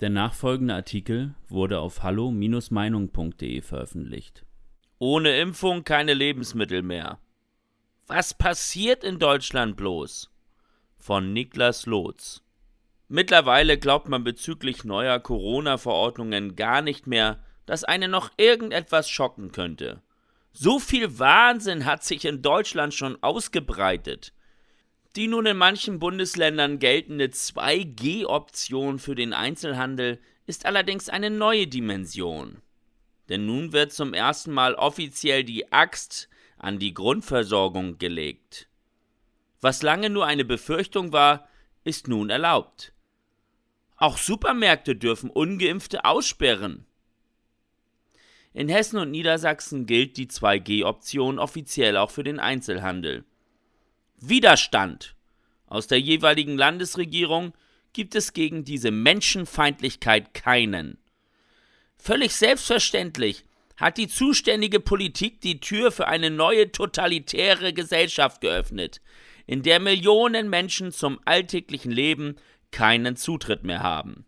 Der nachfolgende Artikel wurde auf hallo-meinung.de veröffentlicht. Ohne Impfung keine Lebensmittel mehr. Was passiert in Deutschland bloß? Von Niklas Lotz. Mittlerweile glaubt man bezüglich neuer Corona-Verordnungen gar nicht mehr, dass eine noch irgendetwas schocken könnte. So viel Wahnsinn hat sich in Deutschland schon ausgebreitet. Die nun in manchen Bundesländern geltende 2G-Option für den Einzelhandel ist allerdings eine neue Dimension. Denn nun wird zum ersten Mal offiziell die Axt an die Grundversorgung gelegt. Was lange nur eine Befürchtung war, ist nun erlaubt. Auch Supermärkte dürfen ungeimpfte aussperren. In Hessen und Niedersachsen gilt die 2G-Option offiziell auch für den Einzelhandel. Widerstand aus der jeweiligen Landesregierung gibt es gegen diese Menschenfeindlichkeit keinen. Völlig selbstverständlich hat die zuständige Politik die Tür für eine neue totalitäre Gesellschaft geöffnet, in der Millionen Menschen zum alltäglichen Leben keinen Zutritt mehr haben.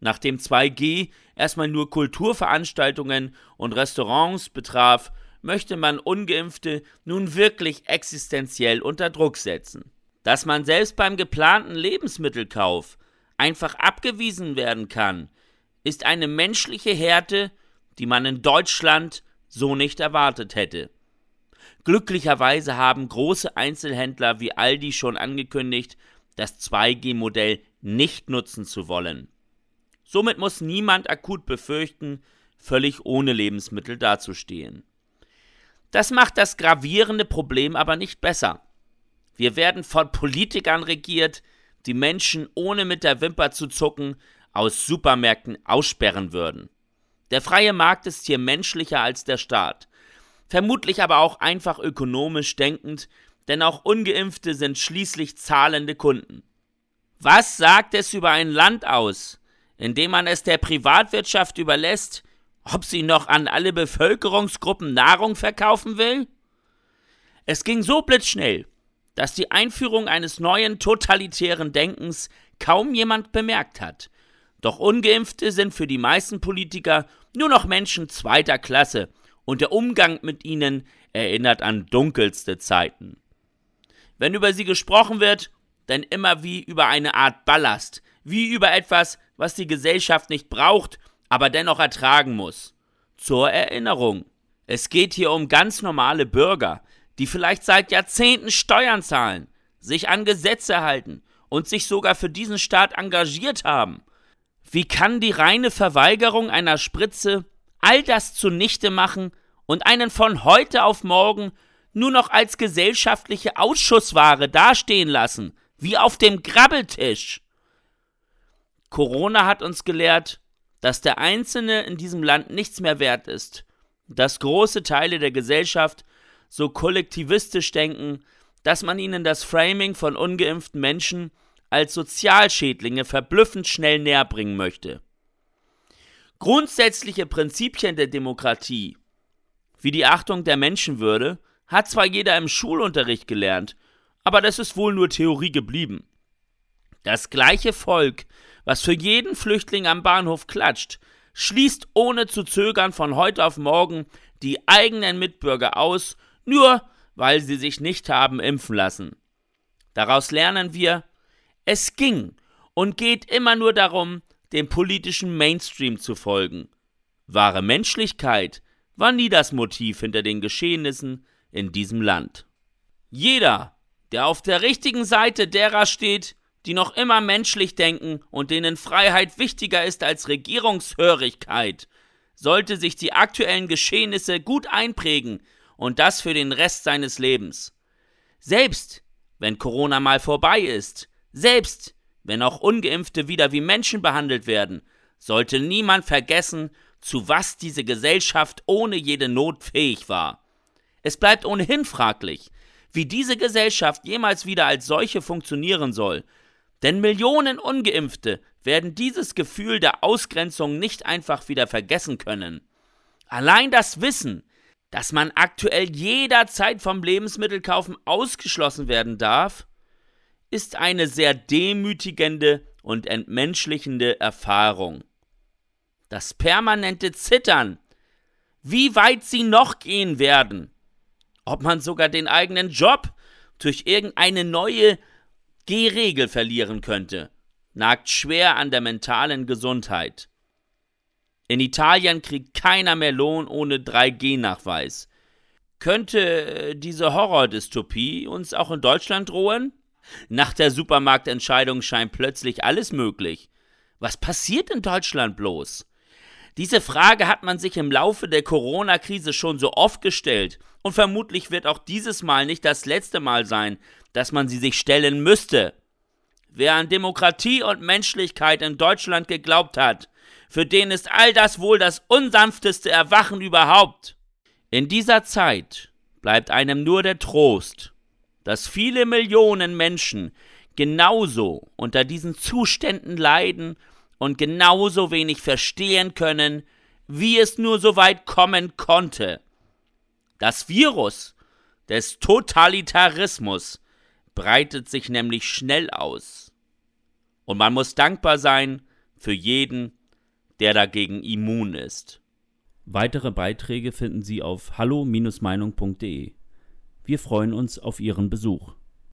Nachdem 2G erstmal nur Kulturveranstaltungen und Restaurants betraf, möchte man ungeimpfte nun wirklich existenziell unter Druck setzen. Dass man selbst beim geplanten Lebensmittelkauf einfach abgewiesen werden kann, ist eine menschliche Härte, die man in Deutschland so nicht erwartet hätte. Glücklicherweise haben große Einzelhändler wie Aldi schon angekündigt, das 2G-Modell nicht nutzen zu wollen. Somit muss niemand akut befürchten, völlig ohne Lebensmittel dazustehen. Das macht das gravierende Problem aber nicht besser. Wir werden von Politikern regiert, die Menschen ohne mit der Wimper zu zucken aus Supermärkten aussperren würden. Der freie Markt ist hier menschlicher als der Staat, vermutlich aber auch einfach ökonomisch denkend, denn auch ungeimpfte sind schließlich zahlende Kunden. Was sagt es über ein Land aus, in dem man es der Privatwirtschaft überlässt, ob sie noch an alle Bevölkerungsgruppen Nahrung verkaufen will? Es ging so blitzschnell, dass die Einführung eines neuen totalitären Denkens kaum jemand bemerkt hat. Doch ungeimpfte sind für die meisten Politiker nur noch Menschen zweiter Klasse, und der Umgang mit ihnen erinnert an dunkelste Zeiten. Wenn über sie gesprochen wird, dann immer wie über eine Art Ballast, wie über etwas, was die Gesellschaft nicht braucht, aber dennoch ertragen muss. Zur Erinnerung. Es geht hier um ganz normale Bürger, die vielleicht seit Jahrzehnten Steuern zahlen, sich an Gesetze halten und sich sogar für diesen Staat engagiert haben. Wie kann die reine Verweigerung einer Spritze all das zunichte machen und einen von heute auf morgen nur noch als gesellschaftliche Ausschussware dastehen lassen, wie auf dem Grabbeltisch? Corona hat uns gelehrt, dass der Einzelne in diesem Land nichts mehr wert ist, dass große Teile der Gesellschaft so kollektivistisch denken, dass man ihnen das Framing von ungeimpften Menschen als Sozialschädlinge verblüffend schnell näherbringen möchte. Grundsätzliche Prinzipien der Demokratie, wie die Achtung der Menschenwürde, hat zwar jeder im Schulunterricht gelernt, aber das ist wohl nur Theorie geblieben. Das gleiche Volk, was für jeden Flüchtling am Bahnhof klatscht, schließt ohne zu zögern von heute auf morgen die eigenen Mitbürger aus nur weil sie sich nicht haben impfen lassen. Daraus lernen wir, es ging und geht immer nur darum, dem politischen Mainstream zu folgen. Wahre Menschlichkeit war nie das Motiv hinter den Geschehnissen in diesem Land. Jeder, der auf der richtigen Seite derer steht, die noch immer menschlich denken und denen Freiheit wichtiger ist als Regierungshörigkeit, sollte sich die aktuellen Geschehnisse gut einprägen und das für den Rest seines Lebens. Selbst wenn Corona mal vorbei ist, selbst wenn auch ungeimpfte wieder wie Menschen behandelt werden, sollte niemand vergessen, zu was diese Gesellschaft ohne jede Not fähig war. Es bleibt ohnehin fraglich, wie diese Gesellschaft jemals wieder als solche funktionieren soll, denn Millionen ungeimpfte werden dieses Gefühl der Ausgrenzung nicht einfach wieder vergessen können. Allein das Wissen, dass man aktuell jederzeit vom Lebensmittelkaufen ausgeschlossen werden darf, ist eine sehr demütigende und entmenschlichende Erfahrung. Das permanente Zittern, wie weit sie noch gehen werden, ob man sogar den eigenen Job durch irgendeine neue G-Regel verlieren könnte, nagt schwer an der mentalen Gesundheit. In Italien kriegt keiner mehr Lohn ohne 3G-Nachweis. Könnte diese Horrordystopie uns auch in Deutschland drohen? Nach der Supermarktentscheidung scheint plötzlich alles möglich. Was passiert in Deutschland bloß? Diese Frage hat man sich im Laufe der Corona-Krise schon so oft gestellt und vermutlich wird auch dieses Mal nicht das letzte Mal sein, dass man sie sich stellen müsste. Wer an Demokratie und Menschlichkeit in Deutschland geglaubt hat, für den ist all das wohl das unsanfteste Erwachen überhaupt. In dieser Zeit bleibt einem nur der Trost, dass viele Millionen Menschen genauso unter diesen Zuständen leiden und genauso wenig verstehen können, wie es nur so weit kommen konnte. Das Virus des Totalitarismus breitet sich nämlich schnell aus. Und man muss dankbar sein für jeden, der dagegen immun ist. Weitere Beiträge finden Sie auf hallo-meinung.de. Wir freuen uns auf Ihren Besuch.